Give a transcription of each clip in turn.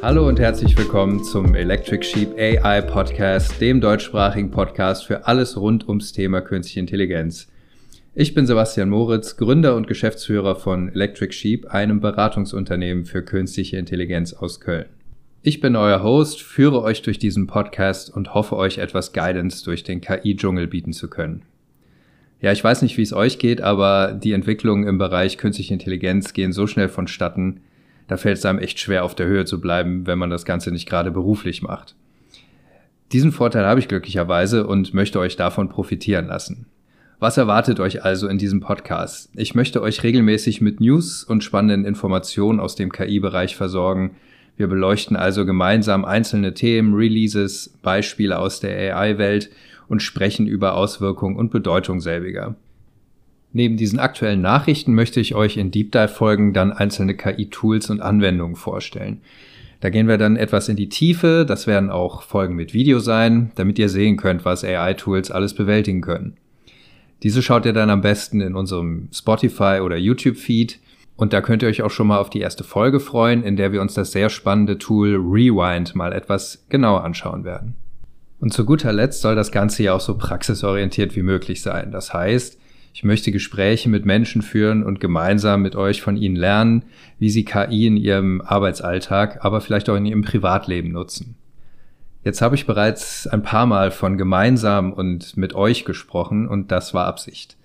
Hallo und herzlich willkommen zum Electric Sheep AI Podcast, dem deutschsprachigen Podcast für alles rund ums Thema künstliche Intelligenz. Ich bin Sebastian Moritz, Gründer und Geschäftsführer von Electric Sheep, einem Beratungsunternehmen für künstliche Intelligenz aus Köln. Ich bin euer Host, führe euch durch diesen Podcast und hoffe euch etwas Guidance durch den KI-Dschungel bieten zu können. Ja, ich weiß nicht, wie es euch geht, aber die Entwicklungen im Bereich künstliche Intelligenz gehen so schnell vonstatten, da fällt es einem echt schwer, auf der Höhe zu bleiben, wenn man das Ganze nicht gerade beruflich macht. Diesen Vorteil habe ich glücklicherweise und möchte euch davon profitieren lassen. Was erwartet euch also in diesem Podcast? Ich möchte euch regelmäßig mit News und spannenden Informationen aus dem KI-Bereich versorgen. Wir beleuchten also gemeinsam einzelne Themen, Releases, Beispiele aus der AI-Welt und sprechen über Auswirkungen und Bedeutung selbiger. Neben diesen aktuellen Nachrichten möchte ich euch in Deep Dive Folgen dann einzelne KI-Tools und Anwendungen vorstellen. Da gehen wir dann etwas in die Tiefe, das werden auch Folgen mit Video sein, damit ihr sehen könnt, was AI-Tools alles bewältigen können. Diese schaut ihr dann am besten in unserem Spotify oder YouTube-Feed und da könnt ihr euch auch schon mal auf die erste Folge freuen, in der wir uns das sehr spannende Tool Rewind mal etwas genauer anschauen werden. Und zu guter Letzt soll das Ganze ja auch so praxisorientiert wie möglich sein. Das heißt, ich möchte Gespräche mit Menschen führen und gemeinsam mit euch von ihnen lernen, wie sie KI in ihrem Arbeitsalltag, aber vielleicht auch in ihrem Privatleben nutzen. Jetzt habe ich bereits ein paar Mal von gemeinsam und mit euch gesprochen und das war Absicht.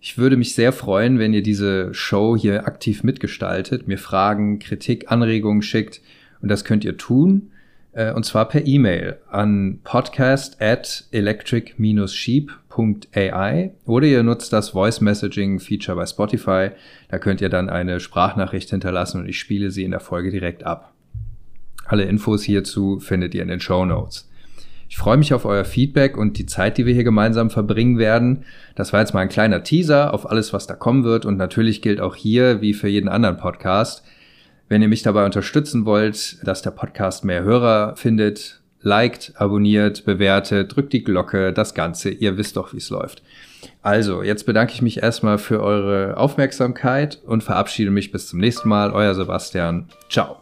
Ich würde mich sehr freuen, wenn ihr diese Show hier aktiv mitgestaltet, mir Fragen, Kritik, Anregungen schickt und das könnt ihr tun und zwar per E-Mail an podcast at electric-sheep.ai oder ihr nutzt das Voice Messaging Feature bei Spotify. Da könnt ihr dann eine Sprachnachricht hinterlassen und ich spiele sie in der Folge direkt ab. Alle Infos hierzu findet ihr in den Show Notes. Ich freue mich auf euer Feedback und die Zeit, die wir hier gemeinsam verbringen werden. Das war jetzt mal ein kleiner Teaser auf alles, was da kommen wird und natürlich gilt auch hier, wie für jeden anderen Podcast, wenn ihr mich dabei unterstützen wollt, dass der Podcast mehr Hörer findet, liked, abonniert, bewertet, drückt die Glocke, das Ganze. Ihr wisst doch, wie es läuft. Also, jetzt bedanke ich mich erstmal für eure Aufmerksamkeit und verabschiede mich bis zum nächsten Mal. Euer Sebastian. Ciao.